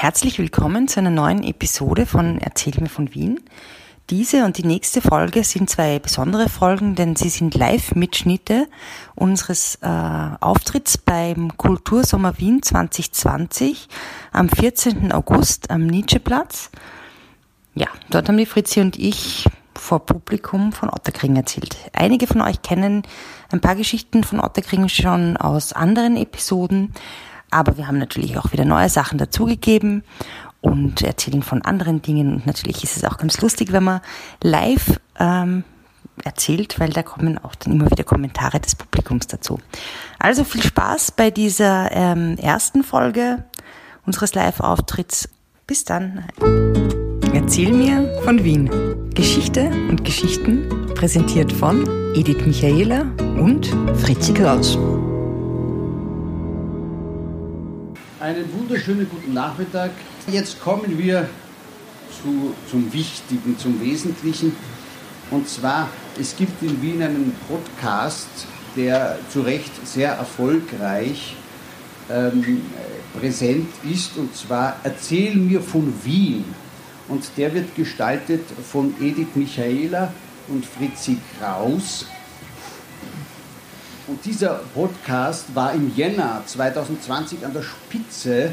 Herzlich willkommen zu einer neuen Episode von Erzähl mir von Wien. Diese und die nächste Folge sind zwei besondere Folgen, denn sie sind Live-Mitschnitte unseres äh, Auftritts beim Kultursommer Wien 2020 am 14. August am Nietzscheplatz. Ja, dort haben die Fritzi und ich vor Publikum von Otterkring erzählt. Einige von euch kennen ein paar Geschichten von Otterkring schon aus anderen Episoden. Aber wir haben natürlich auch wieder neue Sachen dazugegeben und erzählen von anderen Dingen. Und natürlich ist es auch ganz lustig, wenn man live ähm, erzählt, weil da kommen auch dann immer wieder Kommentare des Publikums dazu. Also viel Spaß bei dieser ähm, ersten Folge unseres Live-Auftritts. Bis dann. Erzähl mir von Wien. Geschichte und Geschichten präsentiert von Edith Michaela und Fritzi Kraus. Einen wunderschönen guten Nachmittag. Jetzt kommen wir zu, zum Wichtigen, zum Wesentlichen. Und zwar, es gibt in Wien einen Podcast, der zu Recht sehr erfolgreich ähm, präsent ist, und zwar Erzähl mir von Wien. Und der wird gestaltet von Edith Michaela und Fritzi Kraus. Und dieser Podcast war im Jänner 2020 an der Spitze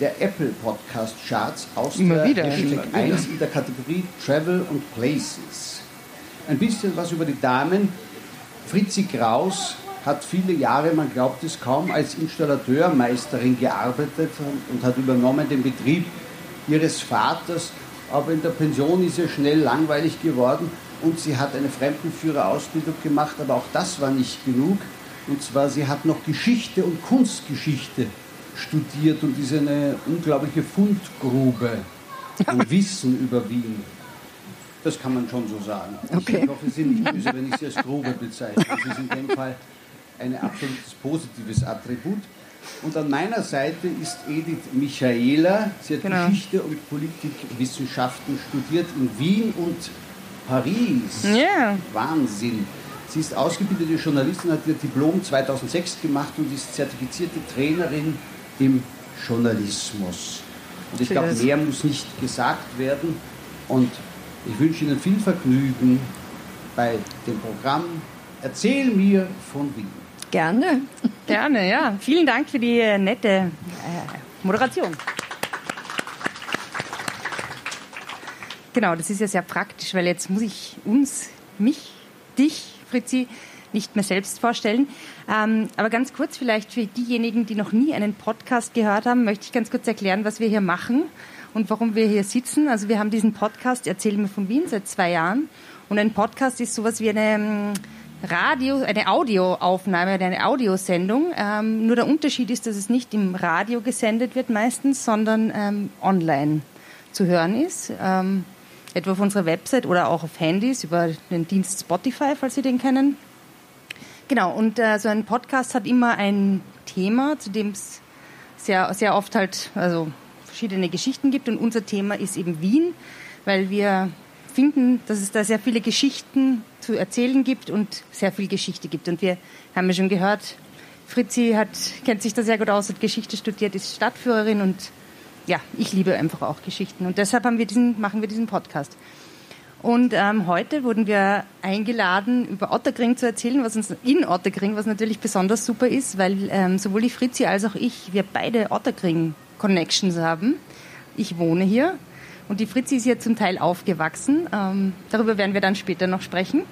der Apple Podcast Charts aus Immer der wieder. Hashtag 1 in der Kategorie Travel und Places. Ein bisschen was über die Damen. Fritzi Kraus hat viele Jahre, man glaubt es kaum, als Installateurmeisterin gearbeitet und hat übernommen den Betrieb ihres Vaters. Aber in der Pension ist ihr schnell langweilig geworden und sie hat eine Fremdenführerausbildung gemacht, aber auch das war nicht genug. Und zwar, sie hat noch Geschichte und Kunstgeschichte studiert und ist eine unglaubliche Fundgrube an Wissen über Wien. Das kann man schon so sagen. Okay. Ich hoffe, Sie sind nicht böse, wenn ich sie als Grube bezeichne. Das ist in dem Fall ein absolutes positives Attribut. Und an meiner Seite ist Edith Michaela. Sie hat Genau. Geschichte und Politikwissenschaften studiert in Wien und Paris. Ja. Wahnsinn. Sie ist ausgebildete Journalistin, hat ihr Diplom 2006 gemacht und ist zertifizierte Trainerin im Journalismus. Und ich glaube, mehr muss nicht gesagt werden. Und ich wünsche Ihnen viel Vergnügen bei dem Programm Erzähl mir von Wien. Gerne. Gerne, ja. Vielen Dank für die äh, nette äh, Moderation. Genau, das ist ja sehr praktisch, weil jetzt muss ich uns, mich, dich, Fritzi, nicht mehr selbst vorstellen. Ähm, aber ganz kurz vielleicht für diejenigen, die noch nie einen Podcast gehört haben, möchte ich ganz kurz erklären, was wir hier machen und warum wir hier sitzen. Also wir haben diesen Podcast Erzähl mir von Wien seit zwei Jahren. Und ein Podcast ist sowas wie eine ähm, Radio, eine Audioaufnahme, eine Audiosendung. Ähm, nur der Unterschied ist, dass es nicht im Radio gesendet wird meistens, sondern ähm, online zu hören ist. Ähm, etwa auf unserer Website oder auch auf Handys über den Dienst Spotify, falls Sie den kennen. Genau, und äh, so ein Podcast hat immer ein Thema, zu dem es sehr, sehr oft halt also verschiedene Geschichten gibt. Und unser Thema ist eben Wien, weil wir finden, dass es da sehr viele Geschichten zu erzählen gibt und sehr viel Geschichte gibt. Und wir haben ja schon gehört, Fritzi hat, kennt sich da sehr gut aus, hat Geschichte studiert, ist Stadtführerin und ja, ich liebe einfach auch Geschichten. Und deshalb haben wir diesen, machen wir diesen Podcast. Und ähm, heute wurden wir eingeladen, über Otterkring zu erzählen, was uns in Otterkring, was natürlich besonders super ist, weil ähm, sowohl die Fritzi als auch ich, wir beide Otterkring-Connections haben. Ich wohne hier und die Fritzi ist hier zum Teil aufgewachsen. Ähm, darüber werden wir dann später noch sprechen.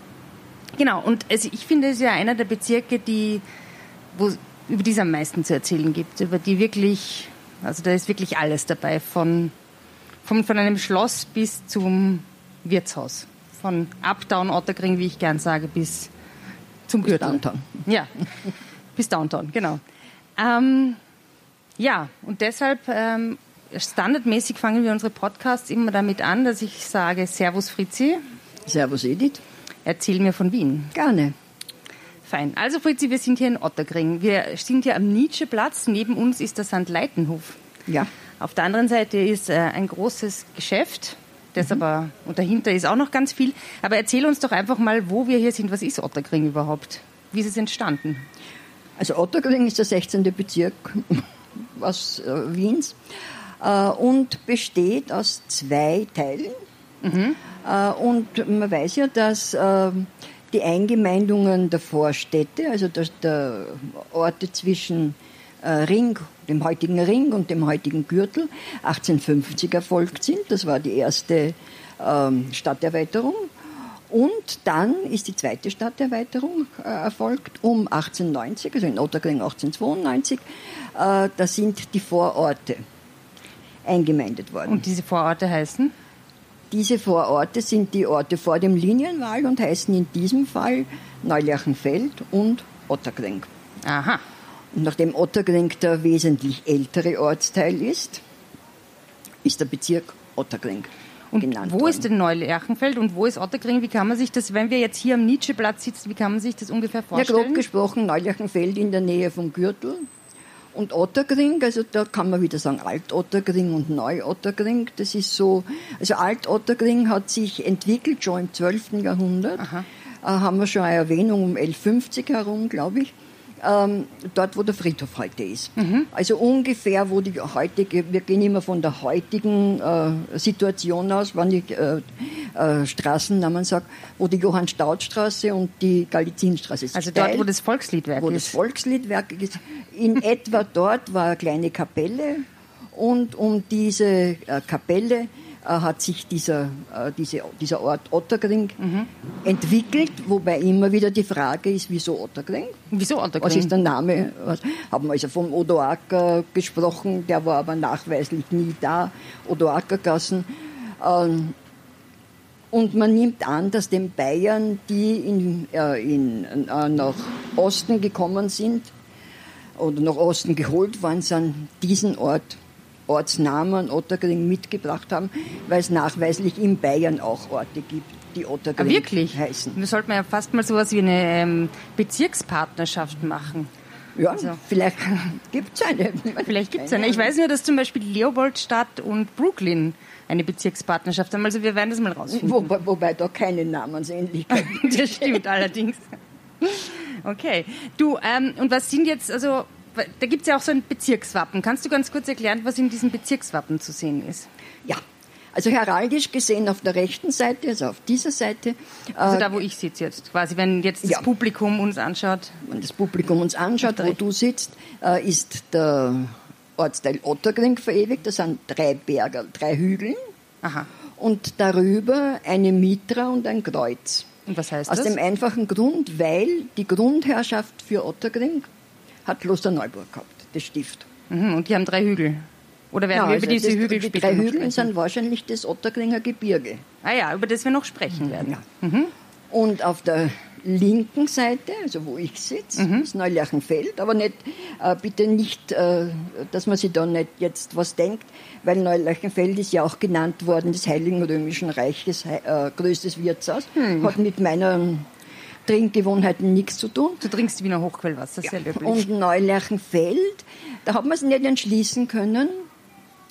Genau, und es, ich finde, es ist ja einer der Bezirke, die, wo, über die es am meisten zu erzählen gibt, über die wirklich, also da ist wirklich alles dabei, von, von, von einem Schloss bis zum Wirtshaus. Von Uptown Otterkring, wie ich gern sage, bis zum Bis Gürtel. Downtown. Ja, bis Downtown, genau. Ähm, ja, und deshalb ähm, standardmäßig fangen wir unsere Podcasts immer damit an, dass ich sage, Servus Fritzi, Servus Edith. erzähl mir von Wien. Gerne. Fein. Also Fritzi, wir sind hier in Otterkring. Wir sind hier am Nietzscheplatz. Neben uns ist der St. Leitenhof. Ja. Auf der anderen Seite ist äh, ein großes Geschäft. Das aber, und dahinter ist auch noch ganz viel. Aber erzähl uns doch einfach mal, wo wir hier sind. Was ist Otterkring überhaupt? Wie ist es entstanden? Also Otterkring ist der 16. Bezirk was, äh, Wiens. äh, und besteht aus zwei Teilen. Mhm. Äh, und man weiß ja, dass äh, die Eingemeindungen der Vorstädte, also der, der Orte zwischen äh, Ring, dem heutigen Ring und dem heutigen Gürtel, 1850 erfolgt sind. Das war die erste ähm, Stadterweiterung. Und dann ist die zweite Stadterweiterung äh, erfolgt um 1890, also in Otterkring 1892. Äh, da sind die Vororte eingemeindet worden. Und diese Vororte heißen? Diese Vororte sind die Orte vor dem Linienwall und heißen in diesem Fall Neulerchenfeld und Otterkring. Aha. Und nachdem Otterkring der wesentlich ältere Ortsteil ist, ist der Bezirk Otterkring und genannt wo worden. ist denn Neulerchenfeld und wo ist Otterkring? Wie kann man sich das, wenn wir jetzt hier am Nietzscheplatz sitzen, wie kann man sich das ungefähr Ja, vorstellen? grob gesprochen Neulerchenfeld in der Nähe vom Gürtel. Und Otterkring, also da kann man wieder sagen Alt-Otterkring und Neu-Otterkring. Das ist so, also Alt-Otterkring hat sich entwickelt schon im 12. Jahrhundert. Aha. Äh, haben wir schon eine Erwähnung um 1150 herum, glaube ich. Ähm, dort, wo der Friedhof heute ist. Mhm. Also ungefähr, wo die heutige, wir gehen immer von der heutigen äh, Situation aus, wenn ich äh, äh, Straßennamen sage, wo die Johann-Staud-Straße und die Galizinstraße ist. also dort, wo das Volksliedwerk wo das ist. Volksliedwerk ist. In etwa dort war eine kleine Kapelle und um diese äh, Kapelle hat sich dieser, äh, diese, dieser Ort Otterkring Mhm. entwickelt, wobei immer wieder die Frage ist, wieso Otterkring? Wieso Was Otterkring? ist der Name? Was, haben wir also vom Odoaker gesprochen, der war aber nachweislich nie da, Odoakergassen. Ähm, und man nimmt an, dass den Bayern, die in, äh, in, äh, nach Osten gekommen sind oder nach Osten geholt worden sind, diesen Ort, Ortsnamen Otterkring mitgebracht haben, weil es nachweislich in Bayern auch Orte gibt, die Otterkring Ah, wirklich? heißen. Wir sollten ja fast mal sowas wie eine ähm, Bezirkspartnerschaft machen. Ja, Also- vielleicht gibt es eine. Vielleicht gibt es eine. Ich weiß nur, dass zum Beispiel Leopoldstadt und Brooklyn eine Bezirkspartnerschaft haben. Also wir werden das mal rausfinden. Wobei, wobei da keine Namensähnlichkeit. Das stimmt allerdings. Okay. Du, ähm, und was sind jetzt, also da gibt es ja auch so ein Bezirkswappen. Kannst du ganz kurz erklären, was in diesem Bezirkswappen zu sehen ist? ja, also heraldisch gesehen auf der rechten Seite, also auf dieser Seite, Also äh, da, wo ich sitze jetzt quasi, wenn jetzt das Ja. Publikum uns anschaut. wenn das Publikum uns anschaut, wo du sitzt, äh, ist der Ortsteil Otterkring verewigt. Das sind drei Berge, drei Hügel Aha. und darüber eine Mitra und ein Kreuz. Und was heißt Aus das? dem einfachen Grund, weil die Grundherrschaft für Otterkring hat Kloster Neuburg gehabt, das Stift. Mhm, und die haben drei Hügel. Oder werden Ja, wir also über diese das, Hügel die später drei Hügel sprechen? sind wahrscheinlich das Otterkringer Gebirge. Ah ja, über das wir noch sprechen werden. Ja. Und auf der linken Seite, also wo ich sitze, Mhm. ist Neulerchenfeld, aber nicht, äh, bitte nicht, äh, dass man sich da nicht jetzt was denkt, weil Neulerchenfeld ist ja auch genannt worden des Heiligen Römischen Reiches äh, größtes Wirtshaus, Hm. hat mit meinen Trinkgewohnheiten nichts zu tun. Du trinkst Wiener Hochquellwasser, sehr löblich. Und Neulerchenfeld, da hat man es nicht entschließen können.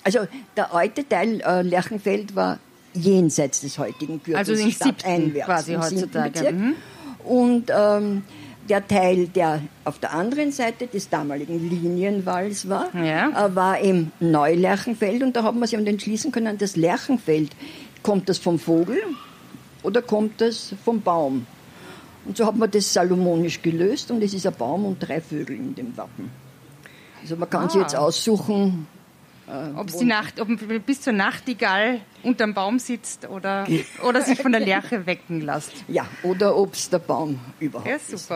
Also der alte Teil äh, Lerchenfeld war jenseits des heutigen Gürtels. Also im siebten stadteinwärts, quasi heutzutage. Mhm. Und ähm, der Teil, der auf der anderen Seite des damaligen Linienwalls war, Ja. äh, war im Neulerchenfeld. Und da hat man sich entschließen können, das Lerchenfeld, kommt das vom Vogel oder kommt das vom Baum? Und so hat man das salomonisch gelöst und es ist ein Baum und drei Vögel in dem Wappen. Also man kann sich Ah. jetzt aussuchen, Ob es die Nacht, ob man bis zur Nachtigall unterm Baum sitzt oder, oder sich von der Lerche wecken lässt. ja, oder ob es der Baum überhaupt Ja, ist.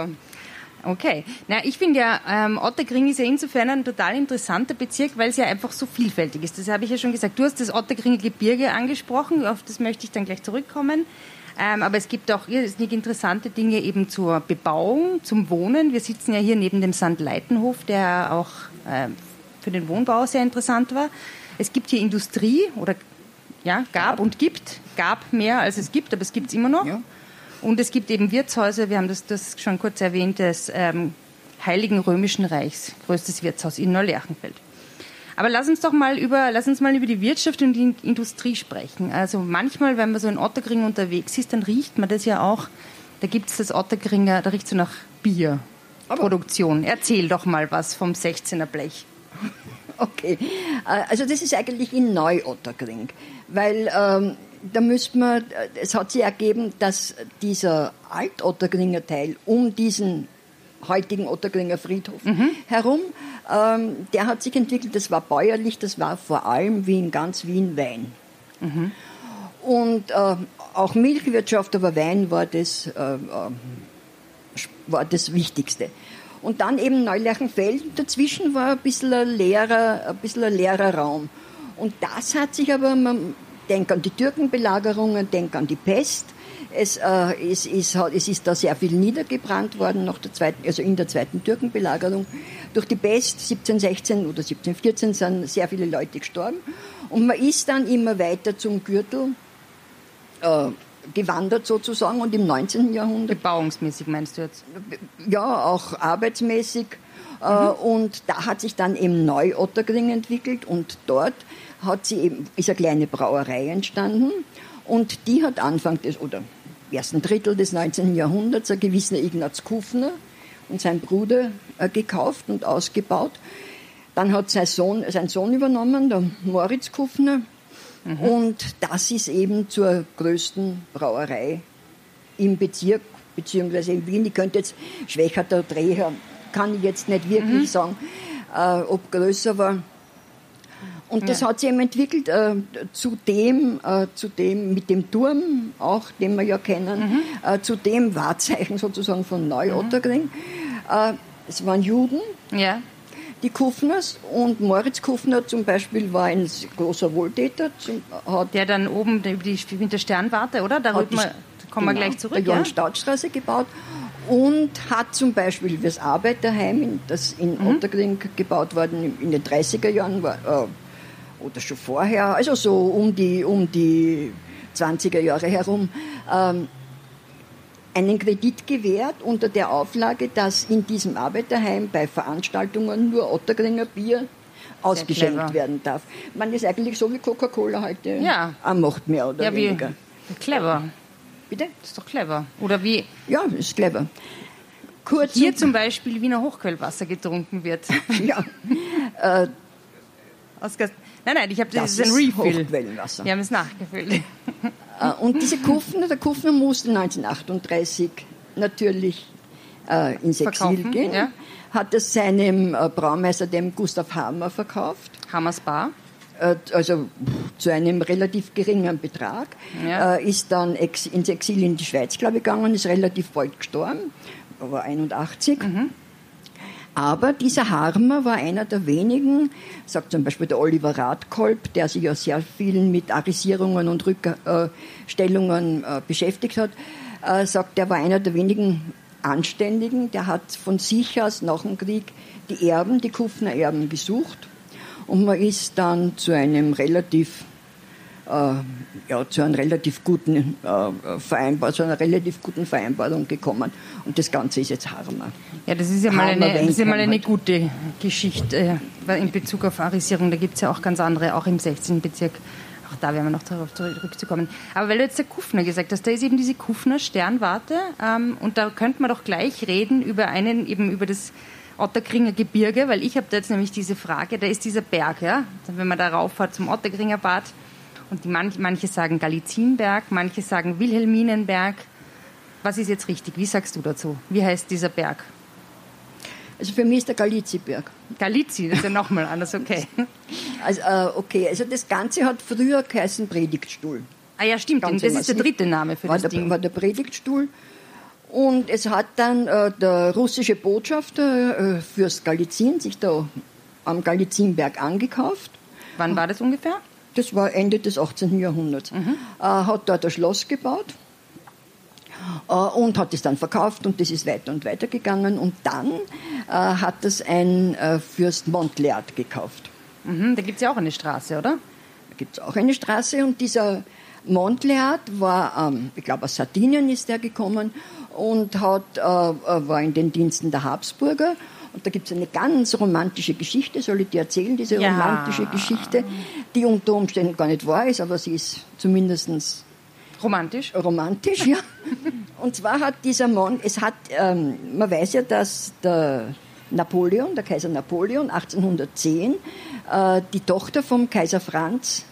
Okay. Na, ich finde ja, ähm, Otterkring ist ja insofern ein total interessanter Bezirk, weil es ja einfach so vielfältig ist. Das habe ich ja schon gesagt. Du hast das Otterkringer Gebirge angesprochen, auf das möchte ich dann gleich zurückkommen. Ähm, aber es gibt auch irrsinnig interessante Dinge eben zur Bebauung, zum Wohnen. Wir sitzen ja hier neben dem St. Leitenhof, der auch ähm, für den Wohnbau sehr interessant war. Es gibt hier Industrie oder ja, gab und gibt. Gab mehr als es gibt, aber es gibt es immer noch. Ja. Und es gibt eben Wirtshäuser, wir haben das, das schon kurz erwähnt, des ähm, Heiligen Römischen Reichs, größtes Wirtshaus in Neulerchenfeld. Aber lass uns doch mal über, lass uns mal über die Wirtschaft und die Industrie sprechen. Also manchmal, wenn man so in Otterkring unterwegs ist, dann riecht man das ja auch. Da gibt es das Otterkringer, da riecht so nach Bierproduktion. Erzähl doch mal was vom 16er Blech. Okay, Äh, also das ist eigentlich in Neu-Otterkring, weil ähm, da müsste man, äh, es hat sich ergeben, dass dieser Alt-Otterkringer Teil um diesen heutigen Otterkringer Friedhof herum, ähm, der hat sich entwickelt, das war bäuerlich, das war vor allem wie in ganz Wien Wein. Und äh, auch Milchwirtschaft, aber Wein war das, äh, äh, war das Wichtigste. Und dann eben Neulerchenfeld, dazwischen war ein bisschen ein leerer, ein bisschen ein leerer Raum. Und das hat sich aber, man denkt an die Türkenbelagerungen, denkt an die Pest. Es, äh, es, ist, es ist da sehr viel niedergebrannt worden, nach der zweiten, also in der zweiten Türkenbelagerung. Durch die Pest 1716 oder 1714 sind sehr viele Leute gestorben. Und man ist dann immer weiter zum Gürtel äh, gewandert sozusagen und im 19. Jahrhundert Bebauungsmäßig meinst du jetzt? ja, auch arbeitsmäßig. Äh, und da hat sich dann eben Neu-Otterkring entwickelt und dort hat sie eben, ist eine kleine Brauerei entstanden und die hat Anfang des, oder ersten Drittel des 19. Jahrhunderts ein gewisser Ignaz Kufner und sein Bruder äh, gekauft und ausgebaut. Dann hat sein Sohn, sein Sohn übernommen, der Moritz Kufner. Und das ist eben zur größten Brauerei im Bezirk, beziehungsweise in Wien. Ich könnte jetzt, Schwächerter Dreher, kann ich jetzt nicht wirklich sagen, äh, ob größer war. Und das hat sich eben entwickelt äh, zu dem, äh, zu dem, mit dem Turm, auch den wir ja kennen, äh, zu dem Wahrzeichen sozusagen von Neu-Otterkring. Äh, es waren Juden, Ja. die Kufners und Moritz Kufner zum Beispiel war ein großer Wohltäter, zum, hat Der dann oben über die, mit der Sternwarte, oder? Da, hat rücken wir, kommen wir genau, gleich zurück. Der Ja? John-Stadt-Straße gebaut und hat zum Beispiel das Arbeiterheim, in- das in Mhm. Otterkring gebaut worden in den 30er Jahren war, äh, oder schon vorher, also so um die, um die 20er Jahre herum, ähm, einen Kredit gewährt unter der Auflage, dass in diesem Arbeiterheim bei Veranstaltungen nur Otterkringer Bier ausgeschenkt werden darf. Man ist eigentlich so wie Coca-Cola heute Ja. auch macht, mehr oder ja, wie weniger. clever. Bitte? Das ist doch clever. Oder wie Ja, ist clever. Kurz hier zum Beispiel Wiener Hochquellwasser getrunken wird. ja, Aus Gas nein, nein, ich habe das, das ist ein Refill. Hochquellenwasser. Wir haben es nachgefüllt. Äh, Und diese Kufner, der Kufner musste 1938 natürlich äh, ins Exil Verkaufen, gehen, ja. hat es seinem äh, Braumeister, dem Gustav Hammer, verkauft. Hammers Bar. äh, also zu einem relativ geringen Betrag, Ja. äh, ist dann ex ins Exil in die Schweiz, glaube ich, gegangen, ist relativ bald gestorben, war 81. Aber dieser Harmer war einer der wenigen, sagt zum Beispiel der Oliver Radkolb, der sich ja sehr viel mit Arisierungen und Rückstellungen äh, beschäftigt hat, äh, sagt, der war einer der wenigen Anständigen, der hat von sich aus nach dem Krieg die Erben, die Kufner Erben gesucht und man ist dann zu einem relativ ja, zu einer relativ guten äh, Vereinbar zu einer relativ guten Vereinbarung gekommen. Und das Ganze ist jetzt Harmer. Ja, das ist ja mal eine, ist ja mal eine gute Geschichte äh, in Bezug auf Arisierung. Da gibt es ja auch ganz andere, auch im 16. Bezirk. Auch da werden wir noch darauf zurückzukommen. Aber weil du jetzt der Kufner gesagt hast, da ist eben diese Kufner Sternwarte ähm, und da könnte man doch gleich reden über einen, eben über das Otterkringer Gebirge, weil ich habe da jetzt nämlich diese Frage, da ist dieser Berg, ja, wenn man da rauffährt zum Otterkringer Bad und die manch, manche sagen Galizienberg, manche sagen Wilhelminenberg. Was ist jetzt richtig? Wie sagst du dazu? Wie heißt dieser Berg? Also für mich ist der Galiziberg. Galizi, das ist ja nochmal anders, okay. Also, äh, okay, also das Ganze hat früher geheißen Predigtstuhl. Ah ja, stimmt, Ganz das ist der dritte Name für war das der, Ding. war der Predigtstuhl. Und es hat dann äh, der russische Botschafter, äh, Fürst Galizien, sich da am Galizienberg angekauft. Wann war das ungefähr? Das war Ende des 18. Jahrhunderts. Mhm. Äh, hat dort ein Schloss gebaut äh, und hat es dann verkauft und das ist weiter und weiter gegangen. Und dann äh, hat das ein äh, Fürst Montleart gekauft. Mhm, da gibt es ja auch eine Straße, oder? Da gibt es auch eine Straße und dieser Montleart war, ähm, ich glaube aus Sardinien ist er gekommen und hat, äh, äh, war in den Diensten der Habsburger. Und da gibt es eine ganz romantische Geschichte, soll ich dir erzählen, diese Ja. romantische Geschichte, die unter Umständen gar nicht wahr ist, aber sie ist zumindest Romantisch. romantisch, ja. Und zwar hat dieser Mann, es hat, ähm, man weiß ja, dass der Napoleon, der Kaiser Napoleon 1810 äh, die Tochter vom Kaiser Franz,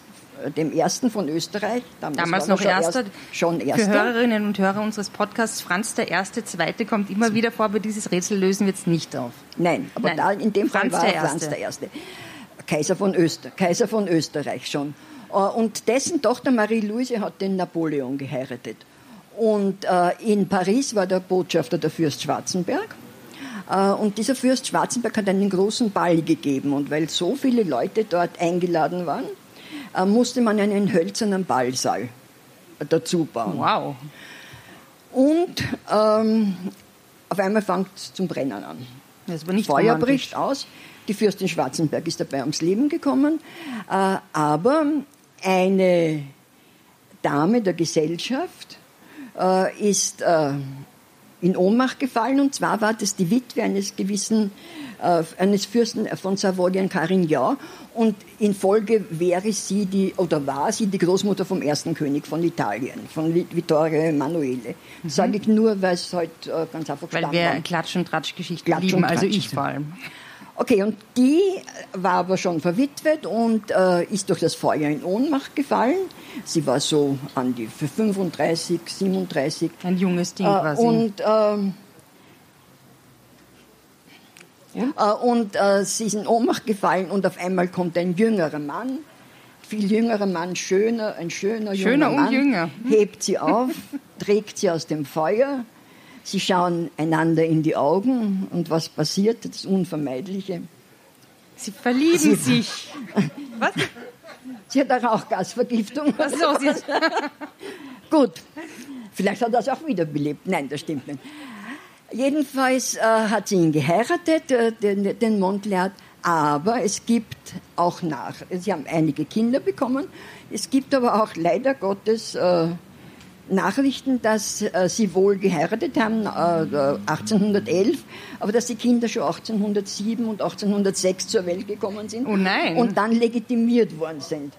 dem Ersten von Österreich. Damals noch schon Erster. Erst, schon Für Erster. Hörerinnen und Hörer unseres Podcasts, Franz der Erste, Zweite kommt immer wieder vor, aber dieses Rätsel lösen wir jetzt nicht auf. Nein, aber Nein. Da, in dem Fall Franz war der er Franz der Erste. Kaiser von, Öster, Kaiser von Österreich schon. Äh, Und dessen Tochter Marie-Louise hat den Napoleon geheiratet. Und äh, in Paris war der Botschafter der Fürst Schwarzenberg. Äh, Und dieser Fürst Schwarzenberg hat einen großen Ball gegeben. Und weil so viele Leute dort eingeladen waren, äh, musste man einen hölzernen Ballsaal dazu bauen. Wow. Und ähm, auf einmal fängt es zum Brennen an. Das war nicht Feuer romantisch. bricht aus. Die Fürstin Schwarzenberg ist dabei ums Leben gekommen. Äh, aber eine Dame der Gesellschaft äh, ist äh, in Ohnmacht gefallen. Und zwar war das die Witwe eines gewissen, äh, eines Fürsten von Savoyen Carignan. Und in Folge wäre sie die, oder war sie die Großmutter vom ersten König von Italien, von Vi- Vittorio Emanuele. Das sage ich nur, weil es halt äh, ganz einfach Mhm. Weil wir Klatsch- und Tratsch-Geschichten Klatsch- lieben, also Tratsch. ich vor allem. Okay, und die war aber schon verwitwet und äh, ist durch das Feuer in Ohnmacht gefallen. Sie war so an die 35, 37. Ein junges Ding Äh, quasi. und ähm, äh, und äh, sie ist in Ohnmacht gefallen und auf einmal kommt ein jüngerer Mann, viel jüngerer Mann, schöner, ein schöner, Schöner junger und Mann, jünger. hebt sie auf, trägt sie aus dem Feuer. Sie schauen einander in die Augen und was passiert? Das Unvermeidliche. Sie verlieben Sie- sich. Was? Sie hat eine Rauchgasvergiftung. Ach so, sie Gut, vielleicht hat es auch wiederbelebt. Nein, das stimmt nicht. Jedenfalls äh, hat sie ihn geheiratet, äh, den, den Montleat, aber es gibt auch nach. Sie haben einige Kinder bekommen. Es gibt aber auch leider Gottes äh, Nachrichten, dass äh, sie wohl geheiratet haben, äh, 1811, aber dass die Kinder schon 1807 und 1806 zur Welt gekommen sind. Oh nein. Und dann legitimiert worden sind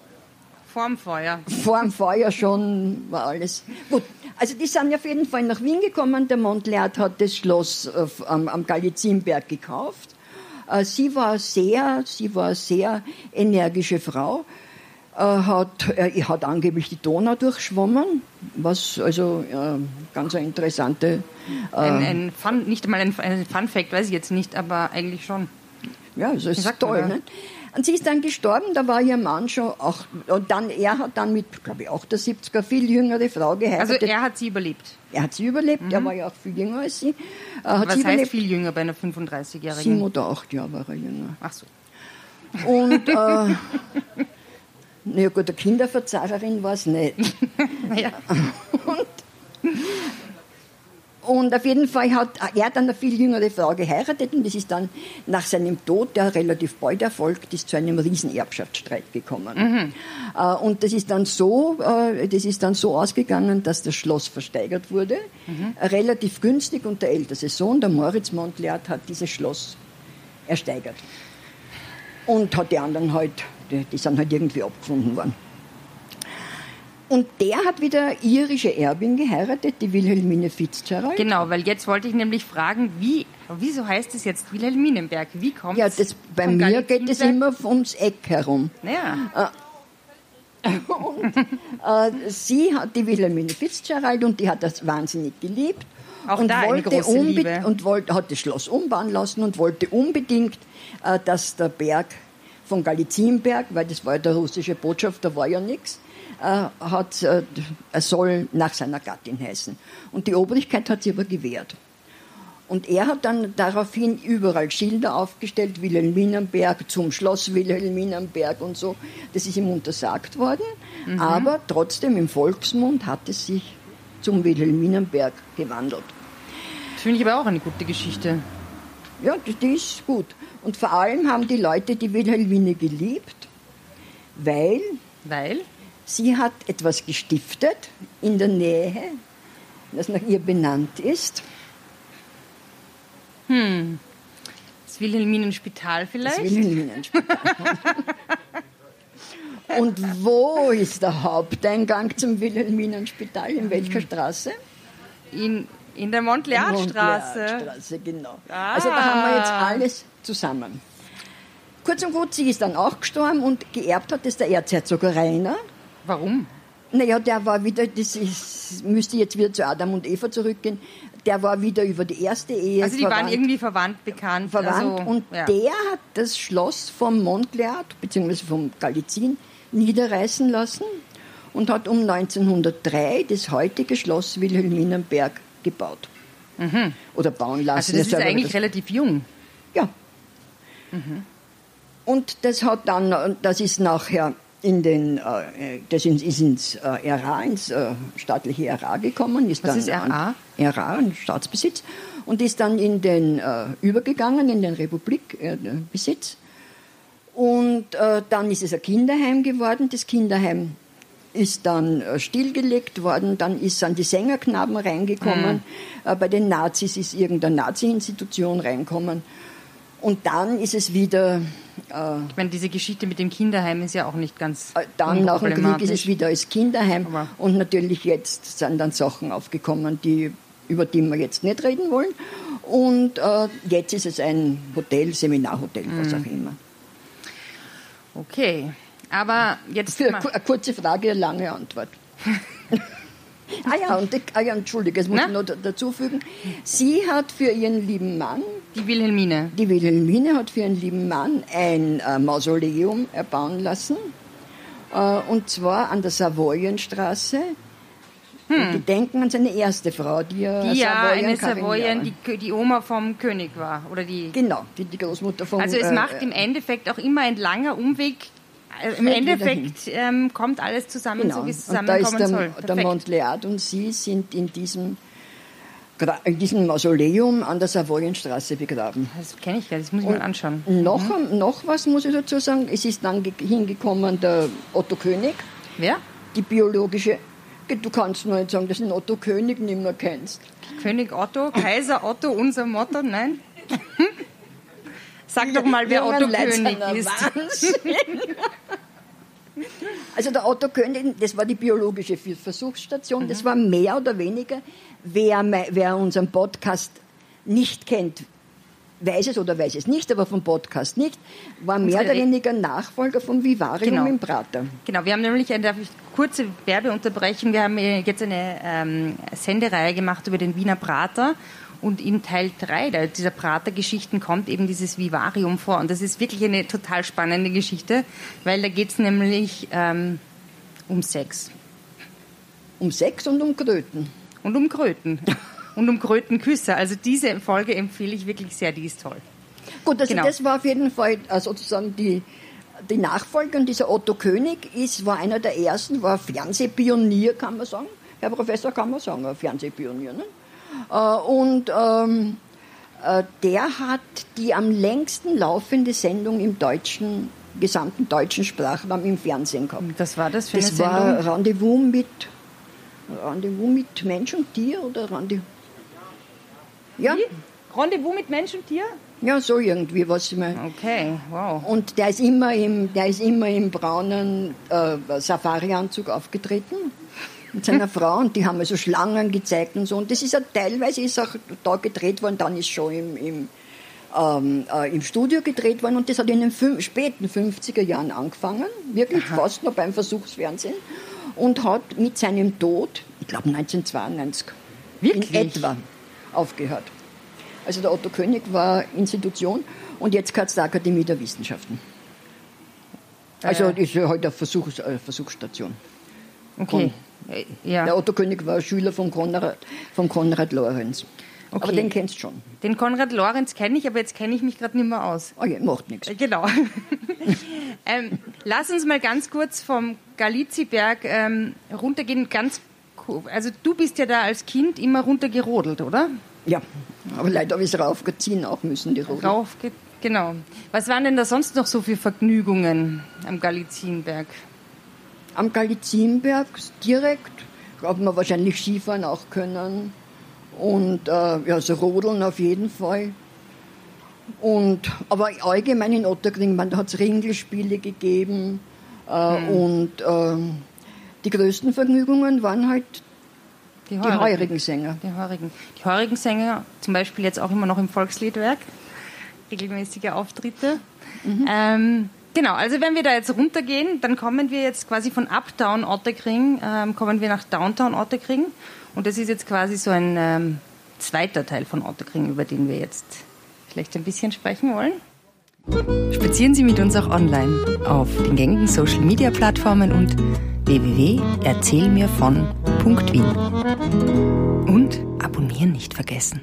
vorm Feuer. vor dem Feuer schon war alles. Gut, also die sind auf jeden Fall nach Wien gekommen. Der Montleat hat das Schloss äh, am, am Galizienberg gekauft. Äh, sie war sehr, sie war eine sehr energische Frau. Äh, hat, äh, hat angeblich die Donau durchschwommen, was also äh, ganz eine interessante. Äh, Ein, ein Fun, nicht einmal ein, Fun Fact, weiß ich jetzt nicht, aber eigentlich schon. Ja, das ist toll. Ne? Und sie ist dann gestorben, da war ihr Mann schon auch, und dann, er hat dann mit, glaube ich, 78 eine viel jüngere Frau Also geheiratet. er hat sie überlebt. Er hat sie überlebt, er war ja auch viel jünger als sie. Hat Was sie heißt überlebt. viel jünger bei einer 35-Jährigen? Sieben oder acht Jahre war er jünger. Ach so. Und, äh, naja gut, eine Kinderverzahrerin war es nicht. Naja, Und auf jeden Fall hat er dann eine viel jüngere Frau geheiratet und es ist dann nach seinem Tod, der relativ bald erfolgt ist, zu einem riesen Erbschaftsstreit gekommen. Äh, Und das ist dann so, äh, das ist dann so ausgegangen, dass das Schloss versteigert wurde, äh, relativ günstig und der älteste Sohn, der Moritz Montleat, hat dieses Schloss ersteigert. Und hat die anderen halt, die sind halt irgendwie abgefunden worden. Und der hat wieder irische Erbin geheiratet, die Wilhelmine Fitzgerald. genau, weil jetzt wollte ich nämlich fragen, wie, wieso heißt es jetzt Wilhelminenberg? Wie kommt Ja, das, bei mir geht es immer ums Eck herum. Naja, Äh, sie hat die Wilhelmine Fitzgerald und die hat das wahnsinnig geliebt. Auch und da eine wollte große unbe- Liebe. Und wollte, hat das Schloss umbauen lassen und wollte unbedingt, äh, dass der Berg von Galizienberg, weil das war ja der russische Botschafter, war ja nichts, hat, äh, er soll nach seiner Gattin heißen. Und die Obrigkeit hat sie aber gewehrt. Und er hat dann daraufhin überall Schilder aufgestellt, Wilhelminenberg zum Schloss Wilhelminenberg und so. Das ist ihm untersagt worden. Aber trotzdem im Volksmund hat es sich zum Wilhelminenberg gewandelt. das finde ich aber auch eine gute Geschichte. Ja, die, die ist gut. Und vor allem haben die Leute die Wilhelmine geliebt, weil Weil? Sie hat etwas gestiftet in der Nähe, das nach ihr benannt ist. Das Wilhelminenspital Das vielleicht? Wilhelminenspital. Und wo ist der Haupteingang zum Wilhelminenspital? In welcher Straße? In, in der Montleatstraße. Montleatstraße, genau. Ah. Also da haben wir jetzt alles zusammen. kurz und gut, sie ist dann auch gestorben und geerbt hat das der Erzherzog Rainer. Warum? Naja, der war wieder, das ist, müsste jetzt wieder zu Adam und Eva zurückgehen, der war wieder über die erste Ehe Also die verwandt, waren irgendwie verwandt, bekannt. verwandt also, und ja. der hat das Schloss vom Montleat, beziehungsweise vom Galizin, niederreißen lassen und hat um 1903 das heutige Schloss Wilhelminenberg gebaut. Oder bauen lassen. Mhm. Also das ist soll aber eigentlich das- relativ jung. ja. Und das hat dann, das ist nachher in den, äh, das ist ist ins äh, RA, ins äh, staatliche RA gekommen. Ist Was dann ist RA? An, RA, ein Staatsbesitz. Und ist dann in den, äh, übergegangen, in den Republikbesitz. Und äh, dann ist es ein Kinderheim geworden. Das Kinderheim ist dann äh, stillgelegt worden. Dann ist an die Sängerknaben reingekommen. Äh, bei den Nazis ist irgendeine Nazi-Institution reinkommen. Und dann ist es wieder, äh, Ich meine, diese Geschichte mit dem Kinderheim ist ja auch nicht ganz äh, dann nach dem Krieg ist es wieder als Kinderheim. Aber- Und natürlich jetzt sind dann Sachen aufgekommen, die, über die wir jetzt nicht reden wollen. Und äh, jetzt ist es ein Hotel, Seminarhotel, was Mhm. auch immer. Okay, aber jetzt Für eine kurze Frage, eine lange Antwort. ah ja, und die, ah ja, Entschuldige, das muss Na? ich noch da- dazu fügen. Sie hat für ihren lieben Mann, die Wilhelmine. die Wilhelmine hat für ihren lieben Mann ein äh, Mausoleum erbauen lassen. Äh, und zwar an der Savoyenstraße. Die denken an seine erste Frau, die, ja Hm. Savoyen eine Savoyen, die, die Oma vom König war. Oder die, Genau, die, die Großmutter von... also es äh, macht im Endeffekt auch immer ein langer Umweg. Also Im Endeffekt ähm, kommt alles zusammen, Genau. so wie es und da ist zusammenkommen der, soll. der Perfekt. Montleat und sie sind in diesem, in diesem Mausoleum an der Savoyenstraße begraben. Das kenne ich nicht, das muss ich mal anschauen. Noch, noch was muss ich dazu sagen, es ist dann ge- hingekommen der Otto König, Wer? die biologische, du kannst nur nicht sagen, dass du den Otto König nicht mehr kennst. König Otto, Kaiser Otto, unser Motto, nein? Sag doch mal, wer Otto König ist. Wahnsinn. Also der Otto König, das war die biologische Versuchsstation, Mhm. das war mehr oder weniger, wer, wer unseren Podcast nicht kennt, weiß es oder weiß es nicht, aber vom Podcast nicht, war mehr oder weniger Nachfolger von Vivarium Genau. im Prater. Genau, wir haben nämlich eine darf ich kurze Werbeunterbrechung. Wir haben äh, jetzt eine ähm, Sendereihe gemacht über den Wiener Prater. Und in Teil 3 dieser Prater-Geschichten kommt eben dieses Vivarium vor. Und das ist wirklich eine total spannende Geschichte, weil da geht es nämlich ähm, um Sex Um Sex und um Kröten. und um Kröten und um Krötenküsse. Also diese Folge empfehle ich wirklich sehr, die ist toll. Gut, also Genau. das war auf jeden Fall äh, sozusagen die, die Nachfolge. Und dieser Otto König ist, war einer der ersten, war Fernsehpionier, kann man sagen. Herr Professor, kann man sagen, ein Fernsehpionier. Ne? Äh, Und ähm, äh, der hat die am längsten laufende Sendung im deutschen, gesamten deutschen Sprachraum im Fernsehen gehabt. Das war das für Das eine war Sendung? Rendezvous mit, Rendezvous mit Mensch und Tier oder Rendezvous? Ja, Rendezvous mit Mensch und Tier? ja, so irgendwie, was ich mir. Okay, wow. Und der ist immer im, der ist immer im braunen äh, Safari-Anzug aufgetreten mit seiner Frau und die haben also Schlangen gezeigt und so. Und das ist ja teilweise ist auch da gedreht worden, dann ist schon im, im, ähm, äh, im Studio gedreht worden und das hat in den fün- späten 50er Jahren angefangen, wirklich fast noch beim Versuchsfernsehen und hat mit seinem Tod, ich glaube 1992, Wirklich? in etwa aufgehört. Also der Otto König war Institution und jetzt gehört es der Akademie der Wissenschaften. Also Äh. ist ja halt eine Versuchs, äh, Versuchsstation. Okay. Äh, Ja. Der Otto König war Schüler von Konrad, von Konrad Lorenz. Aber Okay. den kennst du schon. Den Konrad Lorenz kenne ich, aber jetzt kenne ich mich gerade nicht mehr aus. Oh ja, macht nichts. Äh, Genau. ähm, lass uns mal ganz kurz vom Galiziberg ähm, runtergehen. Ganz, also du bist ja da als Kind immer runtergerodelt, oder? Ja, aber leider habe ich es raufgeziehen auch müssen, die Rote. Rauf, genau. Was waren denn da sonst noch so für Vergnügungen am Galizienberg? Am Galizienberg direkt, glaubt man wahrscheinlich Skifahren auch können. Und äh, ja, so Rodeln auf jeden Fall. Und, aber allgemein in Otterkring, man, da hat es Ringelspiele gegeben. Äh, Hm. Und ähm, die größten Vergnügungen waren halt Die die heurigen Sänger. Die Heurigen. Die Heurigen Sänger, zum Beispiel jetzt auch immer noch im Volksliedwerk. regelmäßige Auftritte. Mhm. Ähm, genau, also wenn wir da jetzt runtergehen, dann kommen wir jetzt quasi von Uptown Otterkring, ähm, kommen wir nach Downtown Otterkring. Und das ist jetzt quasi so ein ähm, zweiter Teil von Otterkring, über den wir jetzt vielleicht ein bisschen sprechen wollen. Spazieren Sie mit uns auch online auf den gängigen Social Media Plattformen und www.erzählmirvon.wien. Und abonnieren nicht vergessen.